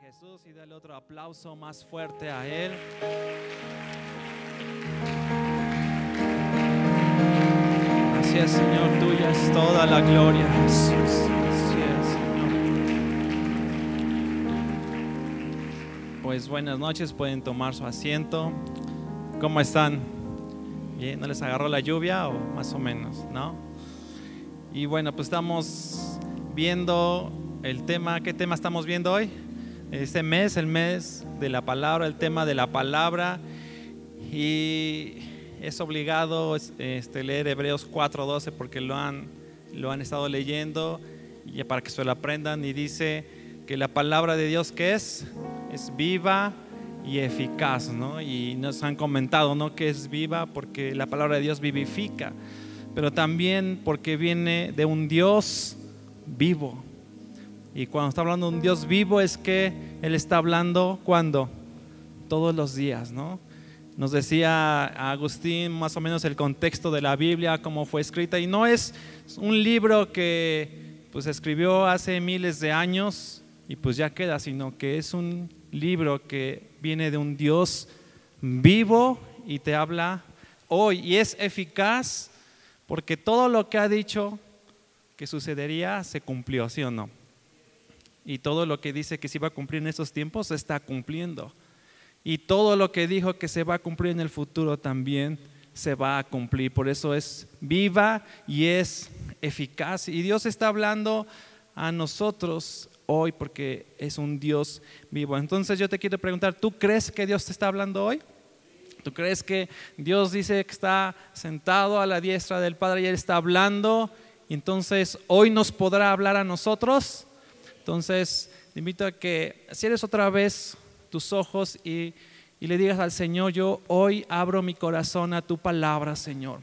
Jesús y dale otro aplauso más fuerte a Él. Gracias Señor, tuya es toda la gloria Jesús. Gracias Señor. Pues buenas noches, pueden tomar su asiento. ¿Cómo están? ¿Bien? ¿No les agarró la lluvia o más o menos? ¿No? Y bueno, pues estamos viendo el tema, ¿qué tema estamos viendo hoy? Este mes, el mes de la palabra, el tema de la palabra. Y es obligado este, leer Hebreos 4:12 porque lo han, lo han estado leyendo y para que se lo aprendan. Y dice que la palabra de Dios que es, es viva y eficaz, ¿no? Y nos han comentado, ¿no? Que es viva porque la palabra de Dios vivifica, pero también porque viene de un Dios vivo. Y cuando está hablando de un Dios vivo es que Él está hablando cuando? Todos los días, ¿no? Nos decía Agustín más o menos el contexto de la Biblia, cómo fue escrita, y no es un libro que pues escribió hace miles de años y pues ya queda, sino que es un libro que viene de un Dios vivo y te habla hoy y es eficaz porque todo lo que ha dicho que sucedería se cumplió, ¿sí o no? Y todo lo que dice que se iba a cumplir en estos tiempos se está cumpliendo. Y todo lo que dijo que se va a cumplir en el futuro también se va a cumplir. Por eso es viva y es eficaz. Y Dios está hablando a nosotros hoy porque es un Dios vivo. Entonces yo te quiero preguntar, ¿tú crees que Dios te está hablando hoy? ¿Tú crees que Dios dice que está sentado a la diestra del Padre y Él está hablando? Entonces hoy nos podrá hablar a nosotros. Entonces, te invito a que cierres otra vez tus ojos y, y le digas al Señor, yo hoy abro mi corazón a tu palabra, Señor.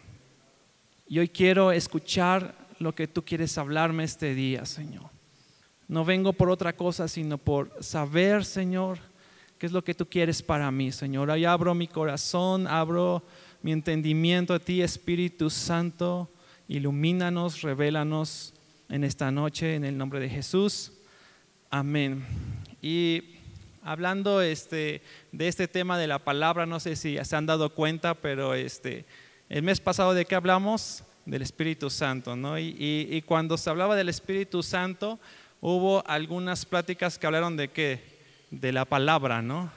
Y hoy quiero escuchar lo que tú quieres hablarme este día, Señor. No vengo por otra cosa, sino por saber, Señor, qué es lo que tú quieres para mí, Señor. Hoy abro mi corazón, abro mi entendimiento a ti, Espíritu Santo. Ilumínanos, revélanos en esta noche, en el nombre de Jesús. Amén. Y hablando este, de este tema de la palabra, no sé si se han dado cuenta, pero este, el mes pasado de qué hablamos? Del Espíritu Santo, ¿no? Y, y, cuando se hablaba del Espíritu Santo, hubo algunas pláticas que hablaron de qué? De la palabra, ¿no?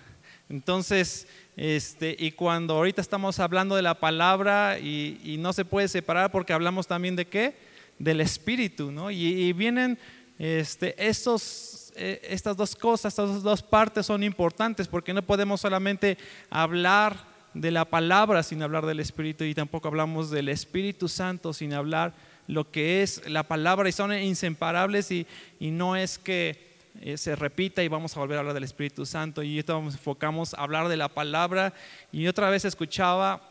Entonces, este, y cuando ahorita estamos hablando de la palabra y, y, no se puede separar porque hablamos también de qué? Del Espíritu, ¿no? Y, y vienen este, estos eh, estas dos cosas, estas dos partes son importantes porque no podemos solamente hablar de la palabra sin hablar del Espíritu y tampoco hablamos del Espíritu Santo sin hablar lo que es la palabra y son inseparables y, y no es que eh, se repita y vamos a volver a hablar del Espíritu Santo y nos enfocamos a hablar de la palabra y otra vez escuchaba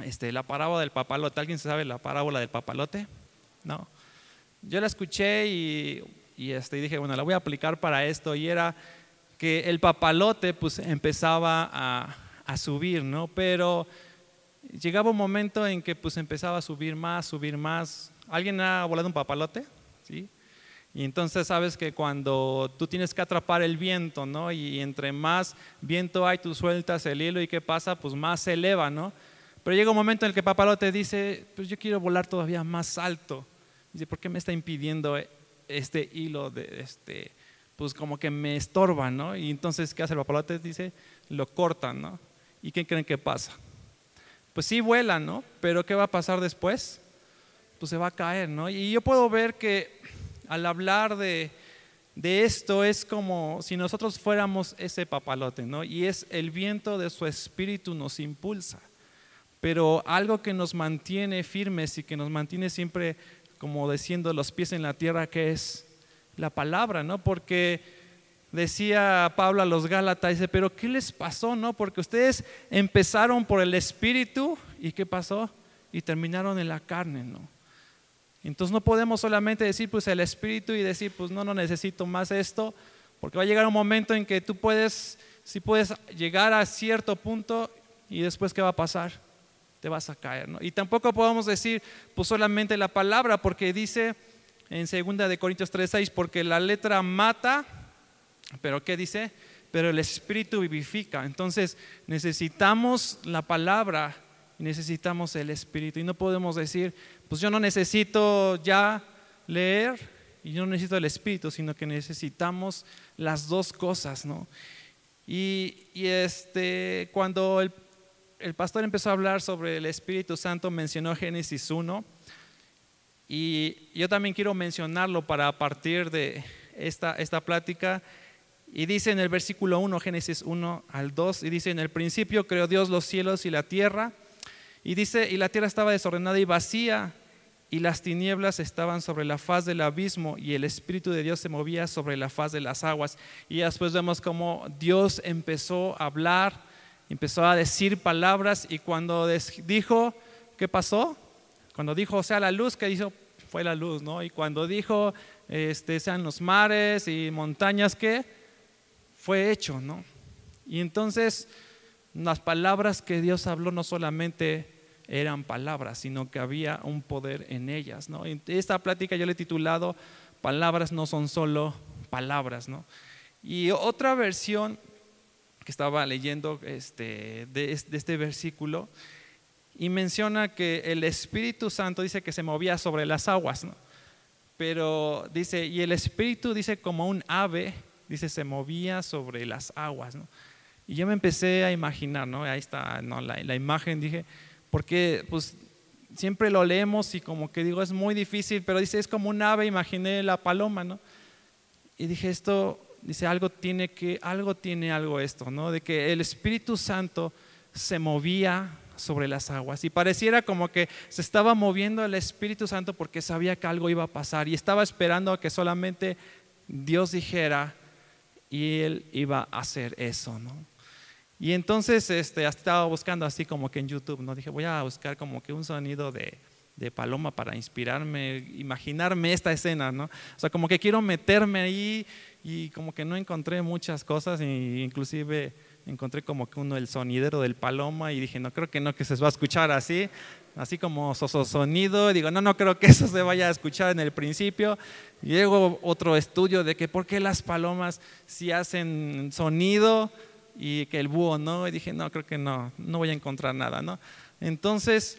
este, la parábola del papalote. ¿Alguien sabe la parábola del papalote? No. Yo la escuché y y, este, dije, bueno, la voy a aplicar para esto. Y era que el papalote pues empezaba a, a subir, ¿no? Pero llegaba un momento en que pues empezaba a subir más, subir más. ¿Alguien ha volado un papalote? ¿Sí? Y entonces sabes que cuando tú tienes que atrapar el viento, ¿no? Y entre más viento hay, tú sueltas el hilo y ¿qué pasa? Pues más se eleva, ¿no? Pero llega un momento en el que papalote dice, pues yo quiero volar todavía más alto. Dice, ¿por qué me está impidiendo este hilo de este, pues como que me estorba, ¿no? Y entonces, ¿qué hace el papalote? Dice, lo cortan, ¿no? ¿Y qué creen que pasa? Pues sí vuela, ¿no? Pero ¿qué va a pasar después? Pues se va a caer, ¿no? Y yo puedo ver que al hablar de, de esto es como si nosotros fuéramos ese papalote, ¿no? Y es el viento de su espíritu nos impulsa. Pero algo que nos mantiene firmes y que nos mantiene siempre como diciendo los pies en la tierra, que es la palabra, ¿no? Porque decía Pablo a los Gálatas, dice, pero ¿qué les pasó, no? Porque ustedes empezaron por el Espíritu y ¿qué pasó? Y terminaron en la carne, ¿no? Entonces no podemos solamente decir pues el Espíritu y decir pues no, no necesito más esto, porque va a llegar un momento en que tú puedes, si puedes llegar a cierto punto y después ¿qué va a pasar? Te vas a caer. ¿no? Y tampoco podemos decir pues solamente la palabra, porque dice en 2 de Corintios 3:6, porque la letra mata, Pero ¿qué dice? Pero el Espíritu vivifica. Entonces necesitamos la palabra y necesitamos el Espíritu. Y no podemos decir, pues yo no necesito ya leer y yo no necesito el Espíritu, sino que necesitamos las dos cosas, ¿no? Y, este, cuando el, el, pastor empezó a hablar sobre el Espíritu Santo, mencionó Génesis 1. Y yo también quiero mencionarlo para partir de esta, esta plática. Y dice en el versículo 1, Génesis 1 al 2, y dice, en el principio creó Dios los cielos y la tierra. Y dice, y la tierra estaba desordenada y vacía, y las tinieblas estaban sobre la faz del abismo y el Espíritu de Dios se movía sobre la faz de las aguas. Y después vemos cómo Dios empezó a hablar, empezó a decir palabras y cuando dijo, ¿qué pasó? Cuando dijo, sea la luz, ¿qué hizo? Fue la luz, ¿no? Y cuando dijo, este, sean los mares y montañas, ¿qué? Fue hecho, ¿no? Y entonces las palabras que Dios habló no solamente eran palabras, sino que había un poder en ellas. ¿no? Esta plática yo le he titulado Palabras no son solo palabras. ¿no? Y otra versión que estaba leyendo este, de, este versículo y menciona que el Espíritu Santo dice que se movía sobre las aguas, ¿no? pero dice, y el Espíritu dice como un ave, dice, se movía sobre las aguas. ¿no? Y yo me empecé a imaginar, ¿no? ahí está ¿no? la, la imagen, dije, porque pues siempre lo leemos y como que digo, es muy difícil, pero dice, es como un ave, imaginé la paloma, ¿no? Y dije, esto, dice, algo tiene que, algo tiene algo esto, ¿no? De que el Espíritu Santo se movía sobre las aguas y pareciera como que se estaba moviendo el Espíritu Santo porque sabía que algo iba a pasar y estaba esperando a que solamente Dios dijera y él iba a hacer eso, ¿no? Y entonces este, estaba buscando así como que en YouTube, ¿no? Dije, voy a buscar como que un sonido de, de paloma para inspirarme, imaginarme esta escena, ¿no? O sea, como que quiero meterme ahí y como que no encontré muchas cosas, e inclusive encontré como que uno el sonidero del paloma y dije, no creo que no que se va a escuchar así, así como sonido, digo, no, no creo que eso se vaya a escuchar en el principio. Y luego otro estudio de que por qué las palomas si hacen sonido y que el búho no, y dije, no, creo que no, no voy a encontrar nada, ¿no? Entonces,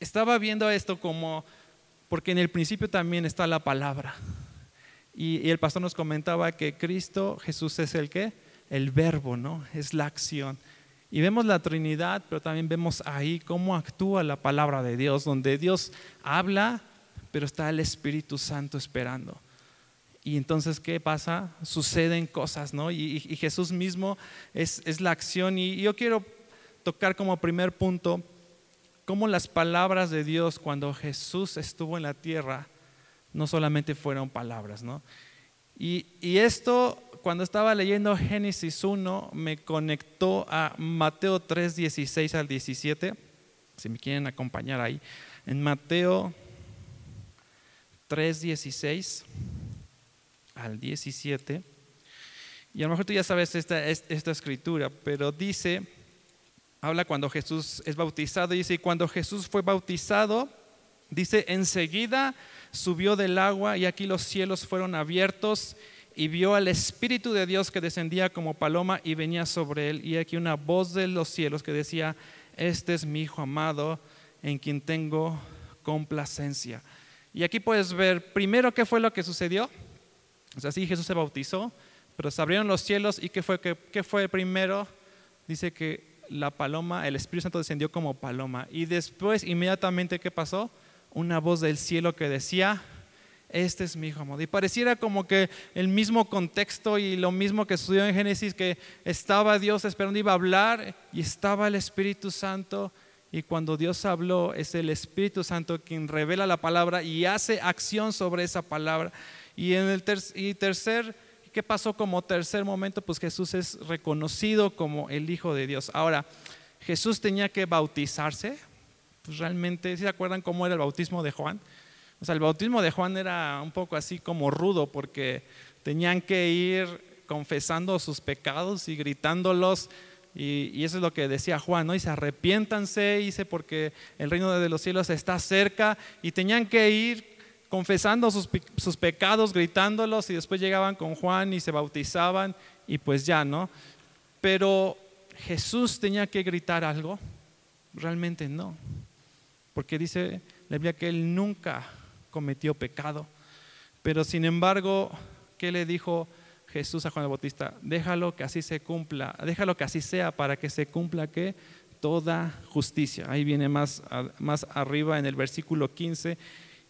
estaba viendo esto como, porque en el principio también está la palabra. Y, el pastor nos comentaba que Cristo, Jesús es el qué? El verbo, ¿no? Es la acción. Y vemos la Trinidad, pero también vemos ahí cómo actúa la palabra de Dios, donde Dios habla, pero está el Espíritu Santo esperando. Y entonces, ¿qué pasa? Suceden cosas, ¿no? Y, Jesús mismo es, la acción. Y, yo quiero tocar como primer punto cómo las palabras de Dios cuando Jesús estuvo en la tierra no solamente fueron palabras, ¿no? Y, y esto, cuando estaba leyendo Génesis 1, me conectó a Mateo 3, 16 al 17. Si me quieren acompañar ahí. En Mateo 3, 16 al 17. Y a lo mejor tú ya sabes esta, esta escritura, pero dice, habla cuando Jesús es bautizado, dice, y cuando Jesús fue bautizado, dice, enseguida subió del agua y aquí los cielos fueron abiertos y vio al Espíritu de Dios que descendía como paloma y venía sobre él. Y aquí una voz de los cielos que decía, este es mi Hijo amado en quien tengo complacencia. Y aquí puedes ver primero qué fue lo que sucedió. O sea, sí, Jesús se bautizó, pero se abrieron los cielos y ¿qué fue, qué, fue primero? Dice que la paloma, el Espíritu Santo descendió como paloma. Y después, inmediatamente, ¿qué pasó? Una voz del cielo que decía, este es mi hijo amado. Y pareciera como que el mismo contexto y lo mismo que sucedió en Génesis, que estaba Dios esperando, iba a hablar y estaba el Espíritu Santo. Y cuando Dios habló, es el Espíritu Santo quien revela la palabra y hace acción sobre esa palabra. Y en el tercer, ¿qué pasó como tercer momento? Pues Jesús es reconocido como el Hijo de Dios. Ahora, Jesús tenía que bautizarse. Pues realmente, ¿se acuerdan cómo era el bautismo de Juan? O sea, el bautismo de Juan era un poco así como rudo porque tenían que ir confesando sus pecados y gritándolos. Y, eso es lo que decía Juan, ¿no? Y se arrepiéntanse, dice, porque el reino de los cielos está cerca. Y tenían que ir confesando sus, sus, pecados, gritándolos y después llegaban con Juan y se bautizaban y pues ya, ¿no? Pero Jesús tenía que gritar algo, realmente no, porque dice la Biblia que él nunca cometió pecado, pero sin embargo, ¿qué le dijo Jesús a Juan el Bautista? Déjalo que así se cumpla, déjalo que así sea para que se cumpla que toda justicia. Ahí viene más, más arriba en el versículo 15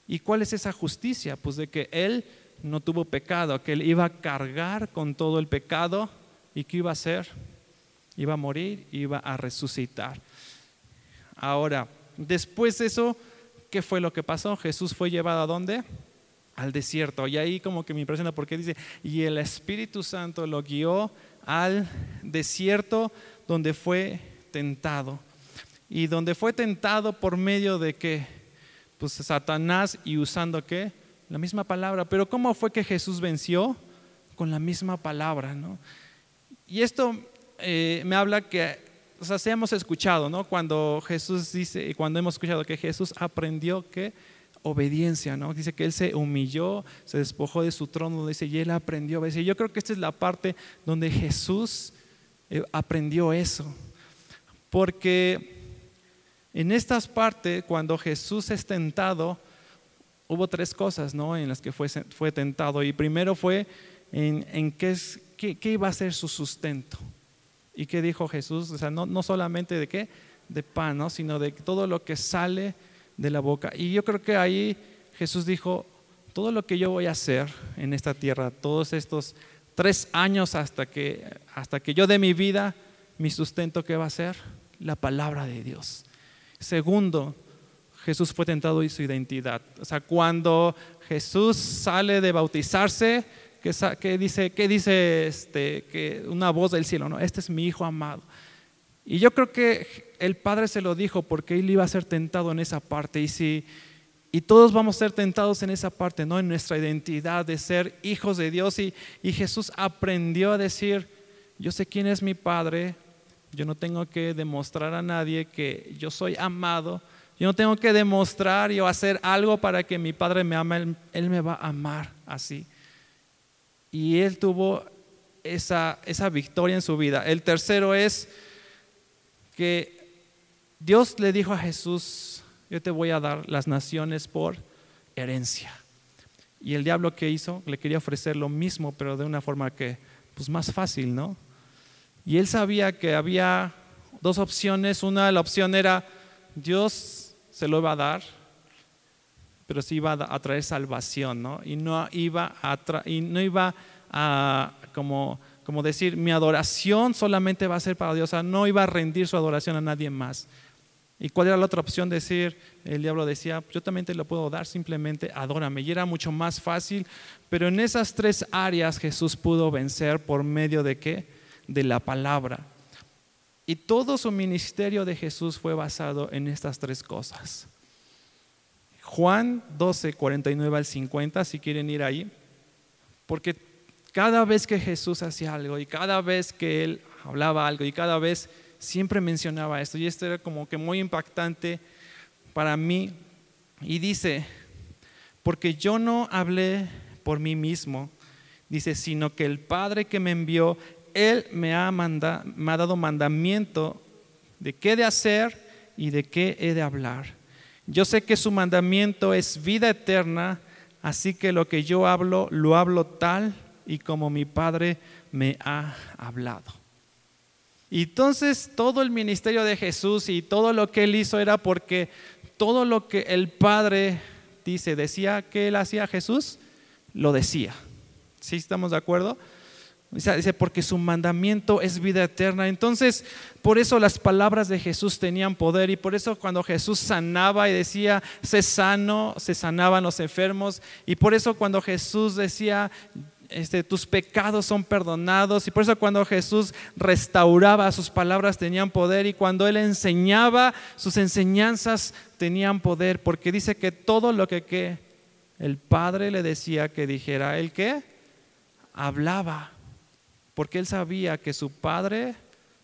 ¿Y cuál es esa justicia? Pues de que Él no tuvo pecado, que Él iba a cargar con todo el pecado y que iba a hacer, iba a morir, iba a resucitar. Ahora, después de eso, ¿qué fue lo que pasó? Jesús fue llevado a dónde? Al desierto. Y ahí como que me impresiona porque dice, y el Espíritu Santo lo guió al desierto donde fue tentado. Y donde fue tentado por medio de que pues Satanás y usando qué? La misma palabra. Pero ¿cómo fue que Jesús venció? Con la misma palabra, ¿no? Y esto eh, me habla que, o sea, se hemos escuchado, ¿no? Cuando Jesús dice, cuando hemos escuchado que Jesús aprendió que obediencia, ¿no? Dice que él se humilló, se despojó de su trono, dice, y él aprendió a obedecer. Yo creo que esta es la parte donde Jesús eh, aprendió eso. Porque en estas partes, cuando Jesús es tentado, hubo tres cosas ¿no? en las que fue, fue tentado. Y primero fue en, qué, es, qué, iba a ser su sustento. ¿Y qué dijo Jesús? O sea, no, no solamente de qué, de pan, ¿no? sino de todo lo que sale de la boca. Y yo creo que ahí Jesús dijo, todo lo que yo voy a hacer en esta tierra, todos estos tres años hasta que, hasta que yo dé mi vida, mi sustento, ¿qué va a ser? La palabra de Dios. Segundo, Jesús fue tentado y su identidad. O sea, cuando Jesús sale de bautizarse, ¿qué dice, qué dice este, que una voz del cielo? ¿no? Este es mi hijo amado. Y yo creo que el Padre se lo dijo porque él iba a ser tentado en esa parte. Y, si, y todos vamos a ser tentados en esa parte, ¿no? en nuestra identidad de ser hijos de Dios. Y Jesús aprendió a decir, yo sé quién es mi Padre, yo no tengo que demostrar a nadie que yo soy amado. Yo no tengo que demostrar o hacer algo para que mi padre me ame. Él, me va a amar así. Y él tuvo esa, esa victoria en su vida. El tercero es que Dios le dijo a Jesús, yo te voy a dar las naciones por herencia. Y el diablo que hizo, le quería ofrecer lo mismo, pero de una forma que, pues más fácil, ¿no? Y él sabía que había dos opciones. Una, la opción era, Dios se lo iba a dar, pero sí iba a traer salvación, ¿no? Y no iba a, y no iba a como, como decir, mi adoración solamente va a ser para Dios, o sea, no iba a rendir su adoración a nadie más. ¿Y cuál era la otra opción? Decir, el diablo decía, yo también te lo puedo dar, simplemente adórame. Y era mucho más fácil, pero en esas tres áreas Jesús pudo vencer por medio de qué? De la palabra. Y todo su ministerio de Jesús fue basado en estas tres cosas. Juan 12, 49 al 50, si quieren ir ahí, porque cada vez que Jesús hacía algo y cada vez que él hablaba algo y cada vez siempre mencionaba esto, y esto era como que muy impactante para mí, y dice, porque yo no hablé por mí mismo, dice, sino que el Padre que me envió, él me ha, me ha dado mandamiento de qué de hacer y de qué he de hablar. Yo sé que su mandamiento es vida eterna, así que lo que yo hablo, lo hablo tal y como mi Padre me ha hablado. Y entonces todo el ministerio de Jesús y todo lo que él hizo era porque todo lo que el Padre dice, decía que él hacía Jesús, lo decía. ¿Sí estamos de acuerdo? Dice, porque su mandamiento es vida eterna. Entonces, por eso las palabras de Jesús tenían poder y por eso cuando Jesús sanaba y decía, sé sano, se sanaban los enfermos. Y por eso cuando Jesús decía, este, tus pecados son perdonados. Y por eso cuando Jesús restauraba, sus palabras tenían poder. Y cuando Él enseñaba, sus enseñanzas tenían poder. Porque dice que todo lo que, el Padre le decía que dijera, ¿el qué? Hablaba porque él sabía que su padre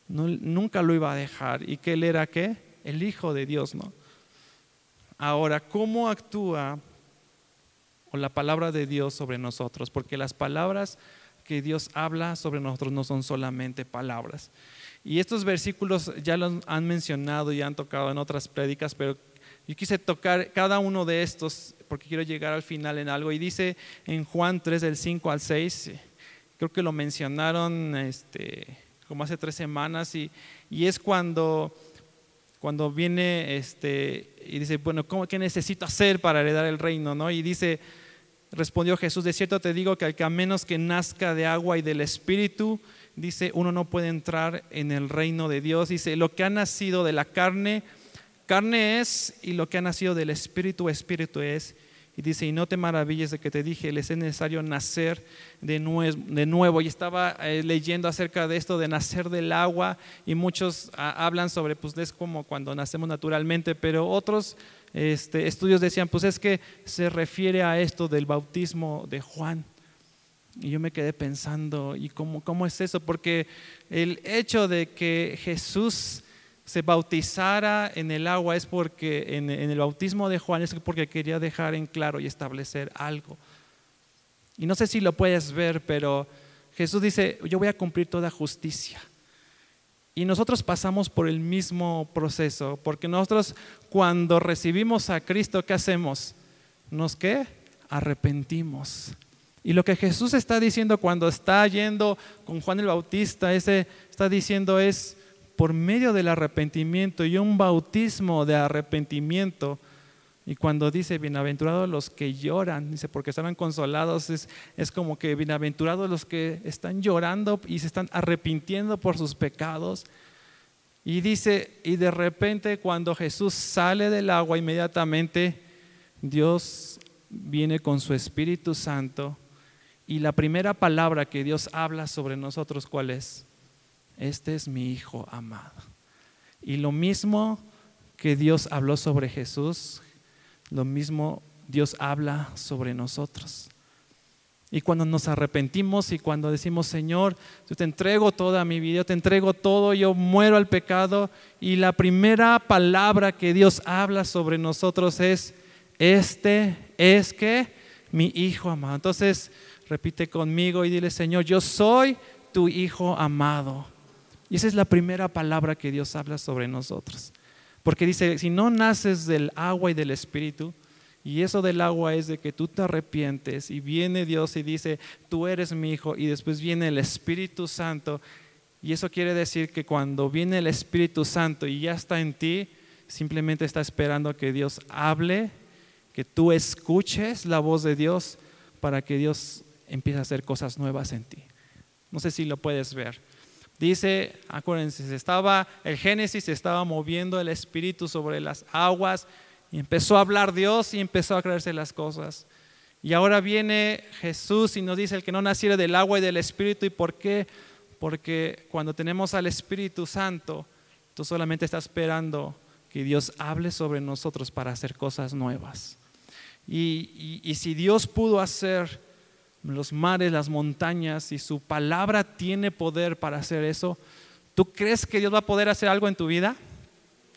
nunca lo iba a dejar y que él era qué? El Hijo de Dios, ¿no? Ahora, ¿cómo actúa o la palabra de Dios sobre nosotros, porque las palabras que Dios habla sobre nosotros no son solamente palabras. Y estos versículos ya los han mencionado y han tocado en otras prédicas, pero yo quise tocar cada uno de estos porque quiero llegar al final en algo. Y dice en Juan 3, del 5 al 6, creo que lo mencionaron este, como hace tres semanas, y, es cuando, cuando viene este, y dice, bueno, ¿cómo, ¿qué necesito hacer para heredar el reino? ¿no? Y dice, respondió Jesús, de cierto te digo que, que a menos que nazca de agua y del Espíritu, dice, uno no puede entrar en el reino de Dios. Dice, lo que ha nacido de la carne, carne es, y lo que ha nacido del Espíritu, Espíritu es. Y dice, y no te maravilles de que te dije, les es necesario nacer de, nuevo. Y estaba eh, leyendo acerca de esto de nacer del agua y muchos ah, hablan sobre, pues es como cuando nacemos naturalmente, pero otros este, estudios decían, pues es que se refiere a esto del bautismo de Juan. Y yo me quedé pensando, ¿y cómo, cómo es eso? Porque el hecho de que Jesús se bautizara en el agua es porque en, el bautismo de Juan es porque quería dejar en claro y establecer algo. Y no sé si lo puedes ver, pero Jesús dice, yo voy a cumplir toda justicia. Y nosotros pasamos por el mismo proceso, porque nosotros cuando recibimos a Cristo, ¿qué hacemos? ¿Nos qué? Arrepentimos. Y lo que Jesús está diciendo cuando está yendo con Juan el Bautista, ese está diciendo es, por medio del arrepentimiento y un bautismo de arrepentimiento. Y cuando dice, bienaventurados los que lloran, dice, porque estarán consolados, es, es como que bienaventurados los que están llorando y se están arrepintiendo por sus pecados. Y dice, y de repente cuando Jesús sale del agua, inmediatamente Dios viene con su Espíritu Santo. Y la primera palabra que Dios habla sobre nosotros, ¿cuál es? Este es mi Hijo amado. Y lo mismo que Dios habló sobre Jesús, lo mismo Dios habla sobre nosotros. Y cuando nos arrepentimos y cuando decimos, Señor, yo te entrego toda mi vida, yo te entrego todo, yo muero al pecado. Y la primera palabra que Dios habla sobre nosotros es, este es que mi Hijo amado. Entonces, repite conmigo y dile, Señor, yo soy tu Hijo amado. Y esa es la primera palabra que Dios habla sobre nosotros. Porque dice, si no naces del agua y del espíritu, y eso del agua es de que tú te arrepientes y viene Dios y dice, tú eres mi hijo, y después viene el Espíritu Santo. Y eso quiere decir que cuando viene el Espíritu Santo y ya está en ti, simplemente está esperando que Dios hable, que tú escuches la voz de Dios para que Dios empiece a hacer cosas nuevas en ti. No sé si lo puedes ver. Dice, acuérdense, estaba, el Génesis estaba moviendo el Espíritu sobre las aguas y empezó a hablar Dios y empezó a creerse las cosas. Y ahora viene Jesús y nos dice el que no naciera del agua y del Espíritu. ¿Y por qué? Porque cuando tenemos al Espíritu Santo, tú solamente estás esperando que Dios hable sobre nosotros para hacer cosas nuevas. Y, y si Dios pudo hacer los mares, las montañas, y su palabra tiene poder para hacer eso, ¿tú crees que Dios va a poder hacer algo en tu vida?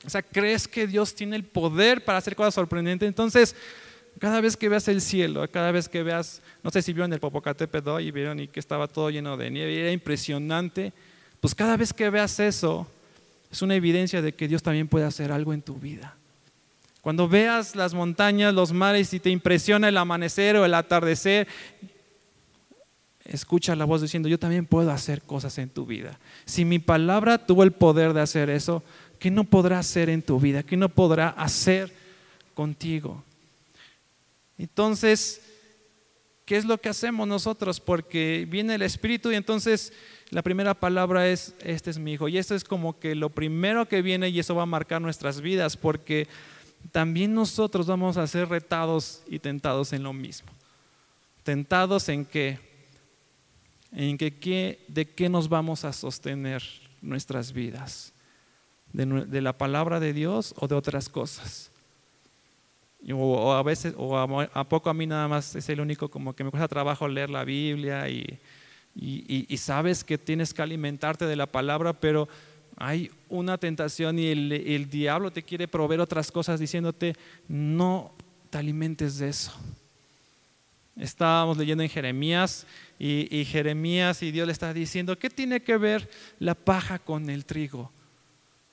O sea, ¿crees que Dios tiene el poder para hacer cosas sorprendentes? Entonces, cada vez que veas el cielo, cada vez que veas, no sé si vieron el Popocatépetl y vieron y que estaba todo lleno de nieve, era impresionante, pues cada vez que veas eso, es una evidencia de que Dios también puede hacer algo en tu vida. Cuando veas las montañas, los mares y te impresiona el amanecer o el atardecer escucha la voz diciendo, yo también puedo hacer cosas en tu vida. Si mi palabra tuvo el poder de hacer eso, ¿qué no podrá hacer en tu vida? ¿Qué no podrá hacer contigo? Entonces, ¿qué es lo que hacemos nosotros? Porque viene el Espíritu y entonces la primera palabra es, este es mi hijo. Y esto es como que lo primero que viene y eso va a marcar nuestras vidas porque también nosotros vamos a ser retados y tentados en lo mismo. Tentados en que en que, de qué nos vamos a sostener nuestras vidas, de, la palabra de Dios o de otras cosas. O, a veces, o a, poco a mí nada más es el único como que me cuesta trabajo leer la Biblia y, sabes que tienes que alimentarte de la palabra, pero hay una tentación y el diablo te quiere proveer otras cosas diciéndote, no te alimentes de eso Estábamos leyendo en Jeremías y, Jeremías y Dios le está diciendo, ¿qué tiene que ver la paja con el trigo?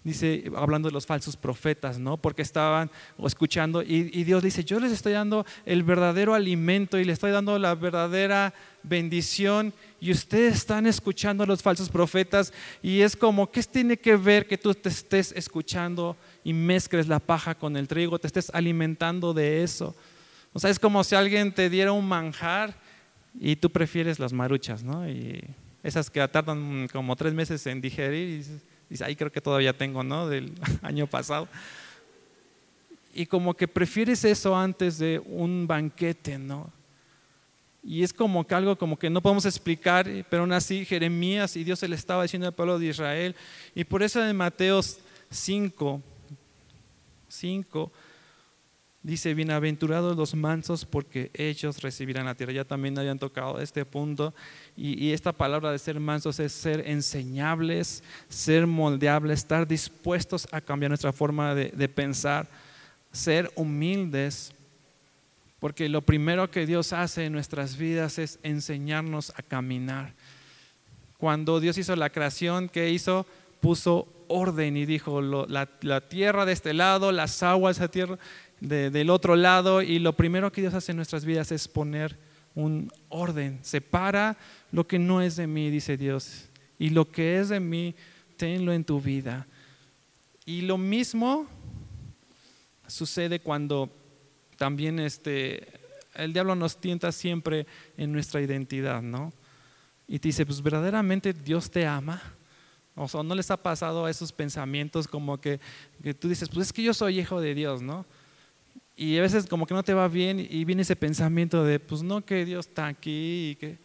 Dice, hablando de los falsos profetas, ¿no? Porque estaban escuchando y, y Dios dice, yo les estoy dando el verdadero alimento y les estoy dando la verdadera bendición y ustedes están escuchando a los falsos profetas y es como, ¿qué tiene que ver que tú te estés escuchando y mezcles la paja con el trigo, te estés alimentando de eso? O sea, es como si alguien te diera un manjar y tú prefieres las maruchas, ¿no? Y esas que tardan como tres meses en digerir y dices, ahí creo que todavía tengo, ¿no? Del año pasado. Y como que prefieres eso antes de un banquete, ¿no? Y es como que algo como que no podemos explicar, pero aún así Jeremías y Dios se le estaba diciendo al pueblo de Israel. Y por eso en Mateo 5, 5 dice, bienaventurados los mansos porque ellos recibirán la tierra. Ya también habían tocado este punto. Y, esta palabra de ser mansos es ser enseñables, ser moldeables, estar dispuestos a cambiar nuestra forma de, de pensar, ser humildes porque lo primero que Dios hace en nuestras vidas es enseñarnos a caminar. Cuando Dios hizo la creación, ¿qué hizo? Puso orden y dijo, la, tierra de este lado, las aguas de tierra del otro lado. Y lo primero que Dios hace en nuestras vidas es poner un orden. Separa lo que no es de mí, dice Dios. Y lo que es de mí, tenlo en tu vida. Y lo mismo sucede cuando también este, el diablo nos tienta siempre en nuestra identidad, ¿no? Y te dice, pues verdaderamente Dios te ama. O sea, ¿no les ha pasado esos pensamientos como que, que, tú dices, pues es que yo soy hijo de Dios, ¿no? Y a veces como que no te va bien y viene ese pensamiento de, pues no que Dios está aquí, que...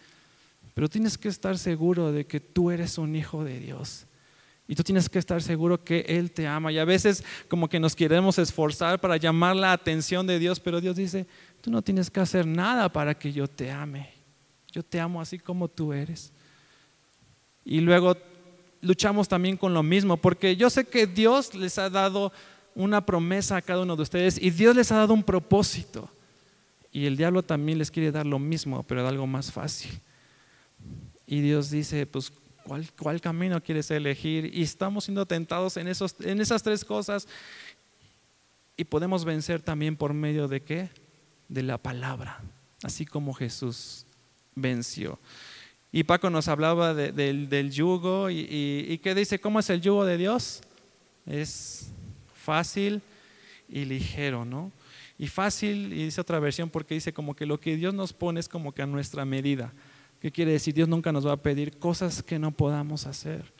pero tienes que estar seguro de que tú eres un hijo de Dios. Y tú tienes que estar seguro que Él te ama. Y a veces como que nos queremos esforzar para llamar la atención de Dios, pero Dios dice, tú no tienes que hacer nada para que yo te ame. Yo te amo así como tú eres. Y luego luchamos también con lo mismo, porque yo sé que Dios les ha dado una promesa a cada uno de ustedes y Dios les ha dado un propósito. Y el diablo también les quiere dar lo mismo, pero de algo más fácil. Y Dios dice, pues ¿Cuál, camino quieres elegir? Y estamos siendo tentados en, esos, en esas tres cosas. Y podemos vencer también por medio de qué? De la palabra, así como Jesús venció. Y Paco nos hablaba del, yugo y, y, qué dice, ¿cómo es el yugo de Dios? Es fácil y ligero, ¿no? Y fácil, y dice otra versión porque dice como que lo que Dios nos pone es como que a nuestra medida. ¿Qué quiere decir? Dios nunca nos va a pedir cosas que no podamos hacer.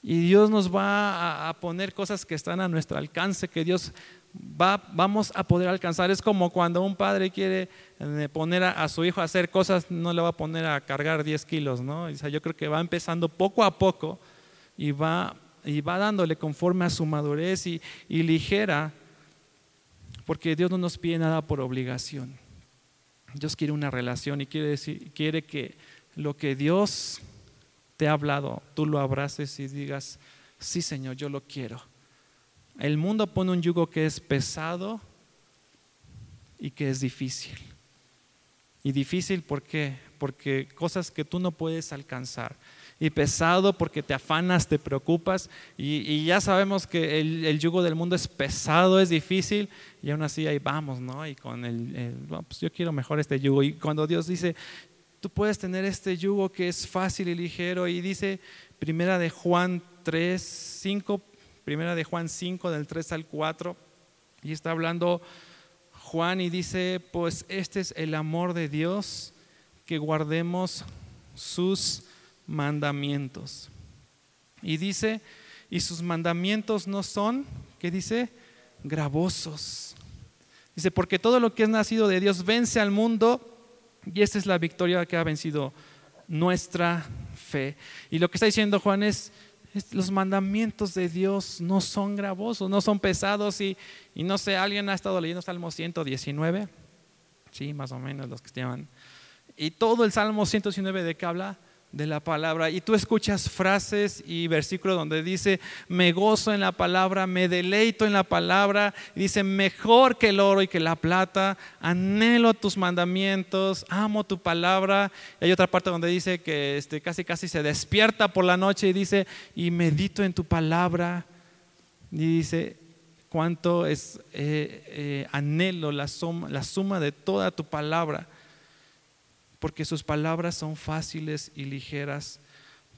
Y Dios nos va a, poner cosas que están a nuestro alcance, que Dios va, vamos a poder alcanzar. Es como cuando un padre quiere eh, poner a, su hijo a hacer cosas, no le va a poner a cargar 10 kilos, ¿no? O sea, yo creo que va empezando poco a poco y va, y va dándole conforme a su madurez y, y ligera, porque Dios no nos pide nada por obligación. Dios quiere una relación y quiere, decir, quiere que lo que Dios te ha hablado, tú lo abraces y digas, sí Señor, yo lo quiero. El mundo pone un yugo que es pesado y que es difícil. Y difícil ¿por qué? Porque cosas que tú no puedes alcanzar y pesado porque te afanas, te preocupas y, ya sabemos que el, yugo del mundo es pesado, es difícil y aún así ahí vamos, ¿no? Y con el, pues yo quiero mejor este yugo y cuando Dios dice, tú puedes tener este yugo que es fácil y ligero y dice primera de Juan 3, 5, primera de Juan 5 del 3 al 4 y está hablando Juan y dice, pues este es el amor de Dios, que guardemos sus mandamientos. Y dice, y sus mandamientos no son, ¿qué dice? Gravosos. Dice, porque todo lo que es nacido de Dios vence al mundo y esta es la victoria que ha vencido nuestra fe. Y lo que está diciendo Juan es, los mandamientos de Dios no son gravosos, no son pesados y, y, no sé, alguien ha estado leyendo Salmo 119, sí, más o menos los que llaman. Y todo el Salmo 119 de qué habla? De la palabra y tú escuchas frases y versículos donde dice, me gozo en la palabra, me deleito en la palabra, y dice, mejor que el oro y que la plata, anhelo tus mandamientos, amo tu palabra. Y hay otra parte donde dice que este, casi casi se despierta por la noche y dice, y medito en tu palabra. Y dice, cuánto es eh, eh, anhelo la suma, la suma de toda tu palabra porque sus palabras son fáciles y ligeras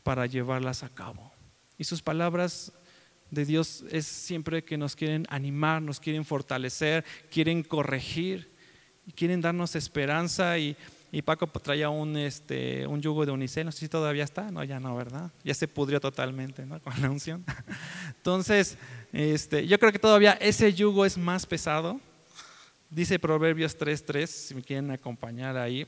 para llevarlas a cabo. Y sus palabras de Dios es siempre que nos quieren animar, nos quieren fortalecer, quieren corregir, quieren darnos esperanza y, Paco traía un, este, un yugo de unicel, no sé si todavía está, no, ya no, ¿verdad? Ya se pudrió totalmente ¿no? con la unción. Entonces, este, yo creo que todavía ese yugo es más pesado. Dice Proverbios 3.3, si me quieren acompañar ahí.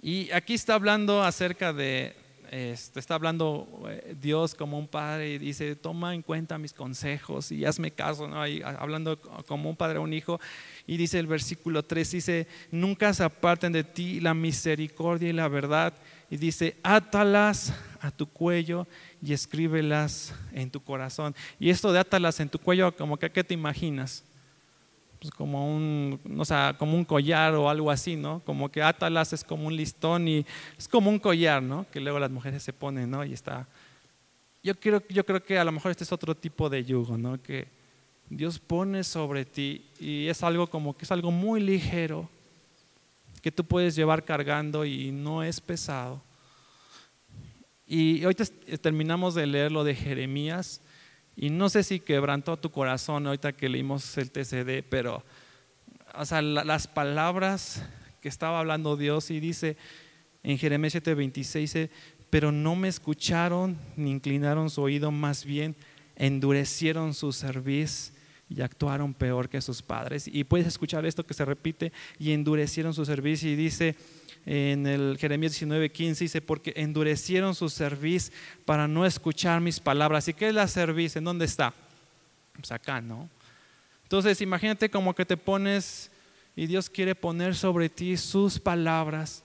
Y aquí está hablando acerca de, este, está hablando eh, Dios como un padre y dice, toma en cuenta mis consejos y hazme caso, ¿no? hablando como un padre a un hijo. Y dice el versículo 3, dice, nunca se aparten de ti la misericordia y la verdad. Y dice, átalas a tu cuello y escríbelas en tu corazón. Y esto de átalas en tu cuello, como que, ¿qué te imaginas? Pues como un, o sea, como un collar o algo así, ¿no? Como que Atalas es como un listón y es como un collar, ¿no? Que luego las mujeres se ponen, ¿no? Y está. Yo creo, yo creo que a lo mejor este es otro tipo de yugo, ¿no? Que Dios pone sobre ti y es algo como que es algo muy ligero que tú puedes llevar cargando y no es pesado. Y hoy terminamos de leer lo de Jeremías y no sé si quebrantó tu corazón ahorita que leímos el TCD, pero o sea, las palabras que estaba hablando Dios y dice en Jeremías 7:26, dice, pero no me escucharon ni inclinaron su oído, más bien endurecieron su cerviz y actuaron peor que sus padres. Y puedes escuchar esto que se repite, y endurecieron su cerviz y dice, en el Jeremías 19:15 dice, porque endurecieron su cerviz para no escuchar mis palabras. ¿Y qué es la cerviz? ¿En dónde está? Pues acá, ¿no? Entonces imagínate como que te pones y Dios quiere poner sobre ti sus palabras,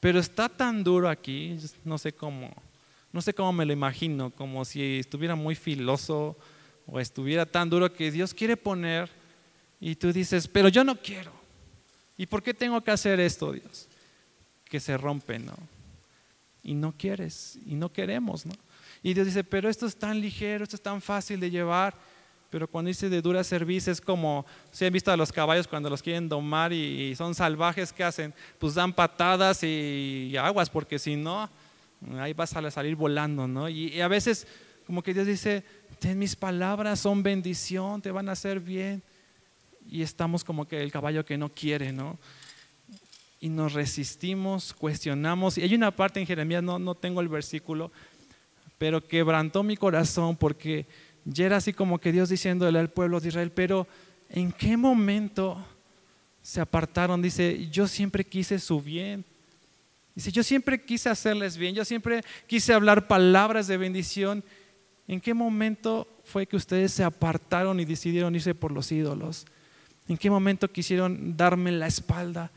pero está tan duro aquí, no sé cómo, no sé cómo me lo imagino, como si estuviera muy filoso o estuviera tan duro que Dios quiere poner y tú dices, pero yo no quiero. ¿Y por qué tengo que hacer esto, Dios? que se rompen, ¿no? Y no quieres, y no queremos, ¿no? Y Dios dice, pero esto es tan ligero, esto es tan fácil de llevar. Pero cuando dice de dura servicio es como, si han visto a los caballos cuando los quieren domar y, son salvajes, ¿qué hacen? Pues dan patadas y, aguas, porque si no, ahí vas a salir volando, ¿no? Y, a veces como que Dios dice, ten mis palabras, son bendición, te van a hacer bien. Y estamos como que el caballo que no quiere, ¿no? y nos resistimos, cuestionamos. Y hay una parte en Jeremías, no, no tengo el versículo, pero quebrantó mi corazón porque ya era así como que Dios diciéndole al pueblo de Israel, pero ¿en qué momento se apartaron? Dice, yo siempre quise su bien. Dice, yo siempre quise hacerles bien, yo siempre quise hablar palabras de bendición. ¿En qué momento fue que ustedes se apartaron y decidieron irse por los ídolos? ¿En qué momento quisieron darme la espalda?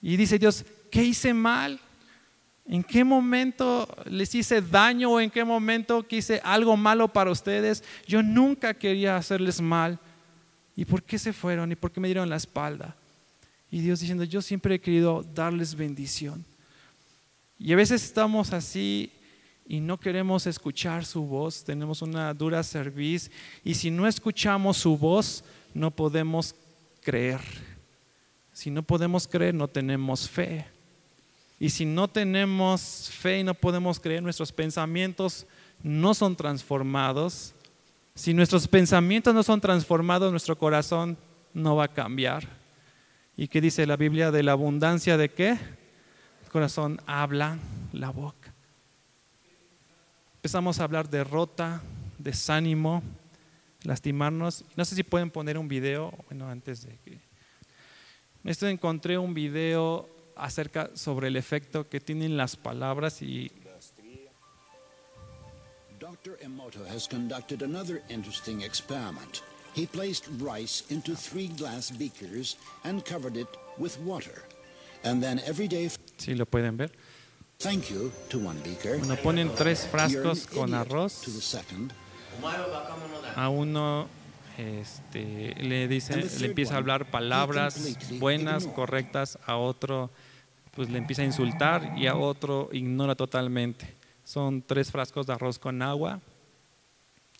Y dice Dios, ¿qué hice mal? ¿En qué momento les hice daño o en qué momento quise algo malo para ustedes? Yo nunca quería hacerles mal. ¿Y por qué se fueron? ¿Y por qué me dieron la espalda? Y Dios diciendo, yo siempre he querido darles bendición. Y a veces estamos así y no queremos escuchar su voz, tenemos una dura cerviz y si no escuchamos su voz, no podemos creer. Si no podemos creer, no tenemos fe. Y si no tenemos fe y no podemos creer, nuestros pensamientos no son transformados. Si nuestros pensamientos no son transformados, nuestro corazón no va a cambiar. ¿Y qué dice la Biblia de la abundancia de qué? El corazón habla la boca. Empezamos a hablar de rota, desánimo, lastimarnos. No sé si pueden poner un video, bueno, antes de que... Esto encontré un video acerca sobre el efecto que tienen las palabras y Dr. Emoto has conducted another interesting experiment. He placed rice into three glass beakers and covered it with water. And then every day Sí, lo pueden ver. Bueno, ponen tres frascos con arroz. to the second. A uno este, le dice, le empieza a hablar he palabras buenas, correctas. A otro, pues le empieza a insultar y a otro ignora totalmente. Son tres frascos de arroz con agua.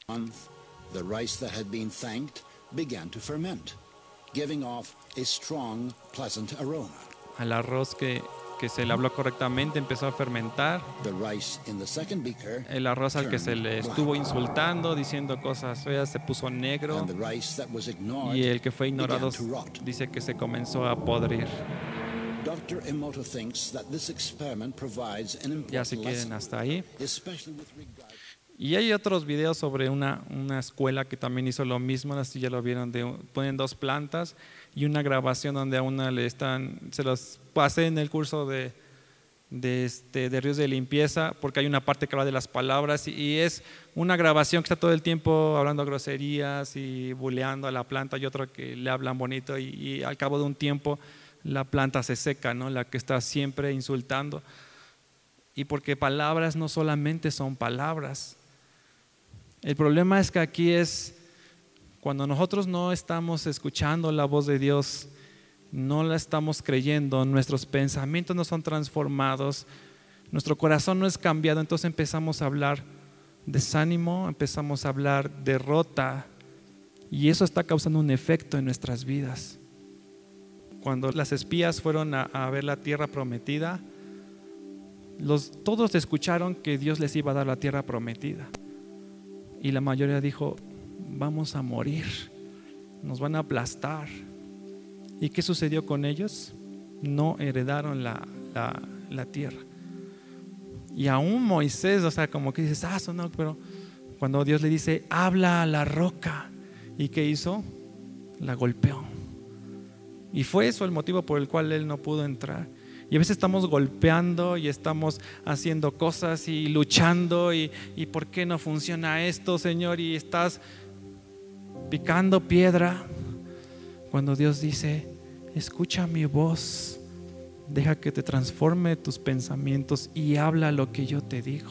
month, the rice that had been thanked began to ferment, giving off a strong, pleasant aroma. Al arroz que, que se le habló correctamente empezó a fermentar. El arroz al que se le estuvo insultando, diciendo cosas feas, se puso negro. Y el que fue ignorado dice que se comenzó a podrir. Dr. Emoto thinks that this experiment provides an Ya important quieren hasta ahí. Y hay otros videos sobre una, una escuela que también hizo lo mismo, así ya lo vieron, de, ponen dos plantas y una grabación donde a una le están, se los pasé en el curso de, de, este, de ríos de limpieza, porque hay una parte que habla de las palabras y, y es una grabación que está todo el tiempo hablando groserías y buleando a la planta y otro que le hablan bonito y, y al cabo de un tiempo la planta se seca, ¿no? la que está siempre insultando. Y porque palabras no solamente son palabras, el problema es que aquí es cuando nosotros no estamos escuchando la voz de Dios, no la estamos creyendo, nuestros pensamientos no son transformados, nuestro corazón no es cambiado, entonces empezamos a hablar desánimo, empezamos a hablar derrota y eso está causando un efecto en nuestras vidas. Cuando las espías fueron a, ver la tierra prometida, todos escucharon que Dios les iba a dar la tierra prometida. Y la mayoría dijo, vamos a morir, nos van a aplastar. ¿Y qué sucedió con ellos? No heredaron la, la- tierra. Y aún Moisés, o sea, como que dices, ah, eso no, pero cuando Dios le dice, habla a la roca, ¿y qué hizo? La golpeó. Y fue eso el motivo por el cual él no pudo entrar. Y a veces estamos golpeando y estamos haciendo cosas y luchando y, y ¿por qué no funciona esto, Señor? Y estás picando piedra cuando Dios dice, escucha mi voz, deja que te transforme tus pensamientos y habla lo que yo te digo.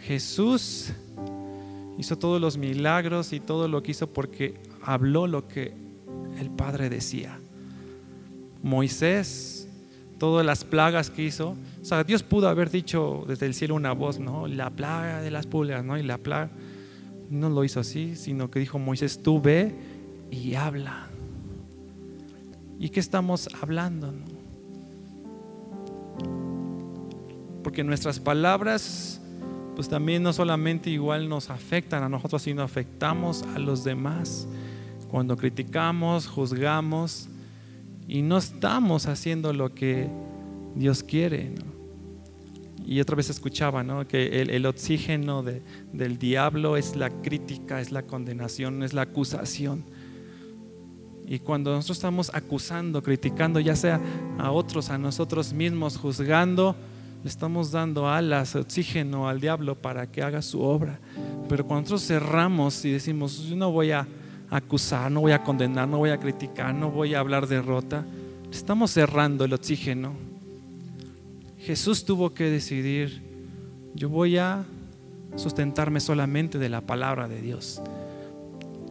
Jesús hizo todos los milagros y todo lo que hizo porque habló lo que el Padre decía. Moisés, todas las plagas que hizo, o sea, Dios pudo haber dicho desde el cielo una voz, ¿no? La plaga de las pulgas, ¿no? Y la plaga no lo hizo así, sino que dijo Moisés, tú ve y habla. ¿Y qué estamos hablando? no? Porque nuestras palabras, pues también no solamente igual nos afectan a nosotros, sino afectamos a los demás. Cuando criticamos, juzgamos y no estamos haciendo lo que Dios quiere. Y otra vez escuchaba ¿no? que el, el oxígeno de- del diablo es la crítica, es la condenación, es la acusación. Y cuando nosotros estamos acusando, criticando, ya sea a otros, a nosotros mismos, juzgando, le estamos dando alas, oxígeno al diablo para que haga su obra. Pero cuando nosotros cerramos y decimos, yo no voy a acusar, no voy a condenar, no voy a criticar, no voy a hablar derrota, estamos cerrando el oxígeno. Jesús tuvo que decidir, yo voy a sustentarme solamente de la palabra de Dios.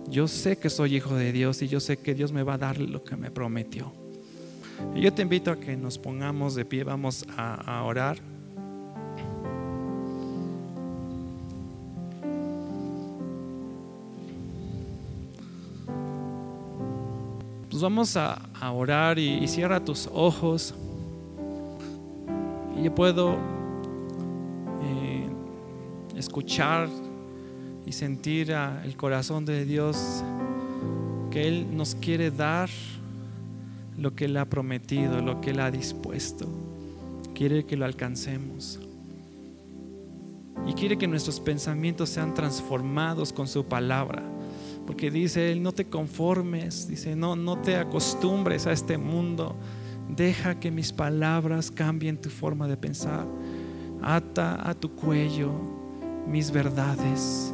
Yo sé que soy hijo de Dios y yo sé que Dios me va a dar lo que me prometió. Y yo te invito a que nos pongamos de pie, vamos a, a orar. Vamos a, orar y, y cierra tus ojos. Y yo puedo eh, escuchar y sentir a el corazón de Dios que Él nos quiere dar lo que Él ha prometido, lo que Él ha dispuesto. Quiere que lo alcancemos. Y quiere que nuestros pensamientos sean transformados con su palabra. Porque dice Él, no te conformes, dice, no, no te acostumbres a este mundo. Deja que mis palabras cambien tu forma de pensar. Ata a tu cuello mis verdades.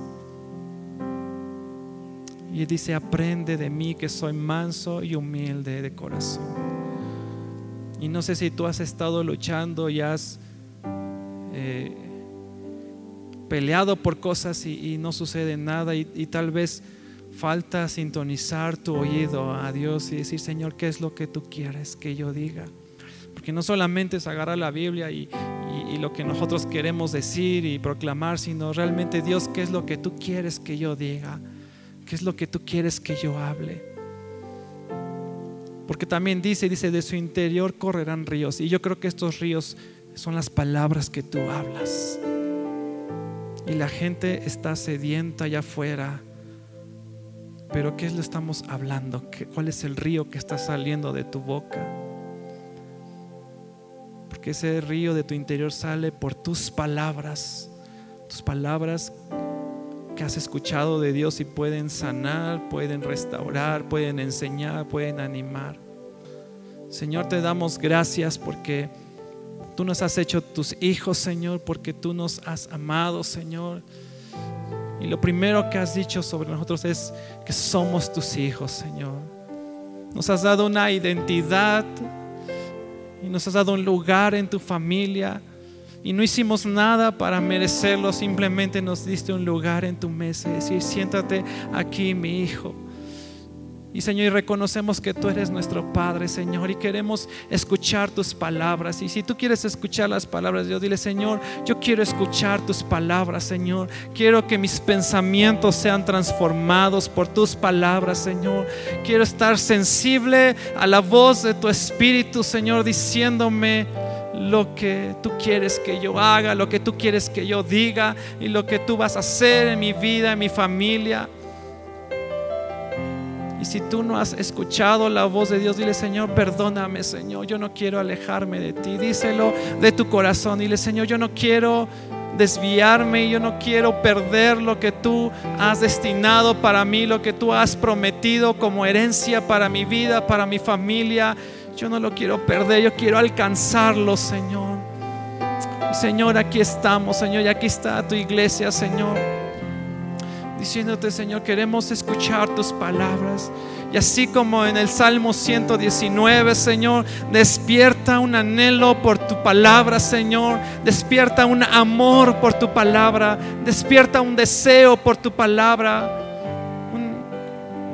Y dice, aprende de mí que soy manso y humilde de corazón. Y no sé si tú has estado luchando y has eh, peleado por cosas y, no sucede nada y, y tal vez falta sintonizar tu oído a Dios y decir, Señor, ¿qué es lo que tú quieres que yo diga? Porque no solamente es agarrar la Biblia y, lo que nosotros queremos decir y proclamar, sino realmente Dios, ¿qué es lo que tú quieres que yo diga? ¿Qué es lo que tú quieres que yo hable? Porque también dice, dice, de su interior correrán ríos. Y yo creo que estos ríos son las palabras que tú hablas. Y la gente está sedienta allá afuera. Pero ¿qué lo estamos hablando? ¿Cuál es el río que está saliendo de tu boca? Porque ese río de tu interior sale por tus palabras. Tus palabras que has escuchado de Dios y pueden sanar, pueden restaurar, pueden enseñar, pueden animar. Señor, te damos gracias porque tú nos has hecho tus hijos, Señor, porque tú nos has amado, Señor. Y lo primero que has dicho sobre nosotros es que somos tus hijos, Señor. Nos has dado una identidad y nos has dado un lugar en tu familia. Y no hicimos nada para merecerlo, simplemente nos diste un lugar en tu mesa y decir, siéntate aquí, mi hijo. Y Señor, y reconocemos que tú eres nuestro Padre, Señor, y queremos escuchar tus palabras. Y si tú quieres escuchar las palabras de Dios, dile, Señor, yo quiero escuchar tus palabras, Señor. Quiero que mis pensamientos sean transformados por tus palabras, Señor. Quiero estar sensible a la voz de tu Espíritu, Señor, diciéndome lo que tú quieres que yo haga, lo que tú quieres que yo diga y lo que tú vas a hacer en mi vida, en mi familia. Y si tú no has escuchado la voz de Dios, dile, Señor, perdóname, Señor, yo no quiero alejarme de ti. Díselo de tu corazón. Dile, Señor, yo no quiero desviarme, yo no quiero perder lo que tú has destinado para mí, lo que tú has prometido como herencia para mi vida, para mi familia. Yo no lo quiero perder, yo quiero alcanzarlo, Señor. Señor, aquí estamos, Señor, y aquí está tu iglesia, Señor diciéndote, Señor, queremos escuchar tus palabras. Y así como en el Salmo 119, Señor, despierta un anhelo por tu palabra, Señor. Despierta un amor por tu palabra. Despierta un deseo por tu palabra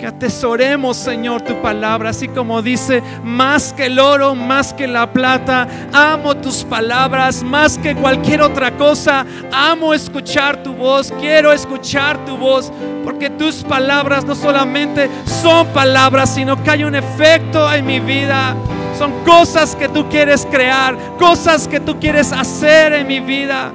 que atesoremos, Señor, tu palabra, así como dice, más que el oro, más que la plata, amo tus palabras, más que cualquier otra cosa, amo escuchar tu voz, quiero escuchar tu voz, porque tus palabras no solamente son palabras, sino que hay un efecto en mi vida. Son cosas que tú quieres crear, cosas que tú quieres hacer en mi vida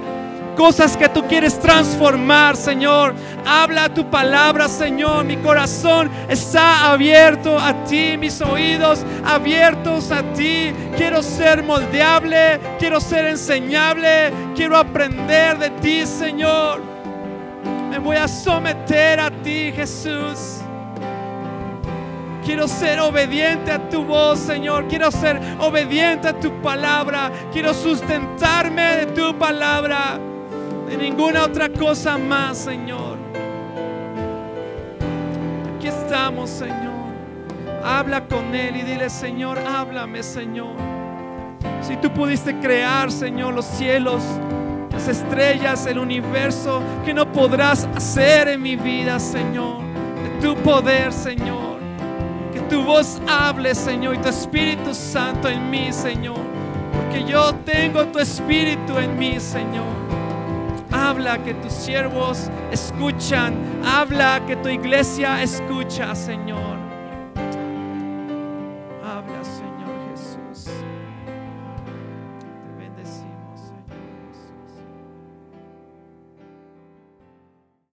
cosas que tú quieres transformar, Señor. Habla tu palabra, Señor. Mi corazón está abierto a ti, mis oídos abiertos a ti. Quiero ser moldeable, quiero ser enseñable, quiero aprender de ti, Señor. Me voy a someter a ti, Jesús. Quiero ser obediente a tu voz, Señor. Quiero ser obediente a tu palabra. Quiero sustentarme de tu palabra de ninguna otra cosa más, Señor. Aquí estamos, Señor. Habla con Él y dile, Señor, háblame, Señor. Si tú pudiste crear, Señor, los cielos, las estrellas, el universo, que no podrás hacer en mi vida, Señor. De tu poder, Señor. Que tu voz hable, Señor, y tu Espíritu Santo en mí, Señor. Porque yo tengo tu Espíritu en mí, Señor. Habla que tus siervos escuchan. Habla que tu iglesia escucha, Señor.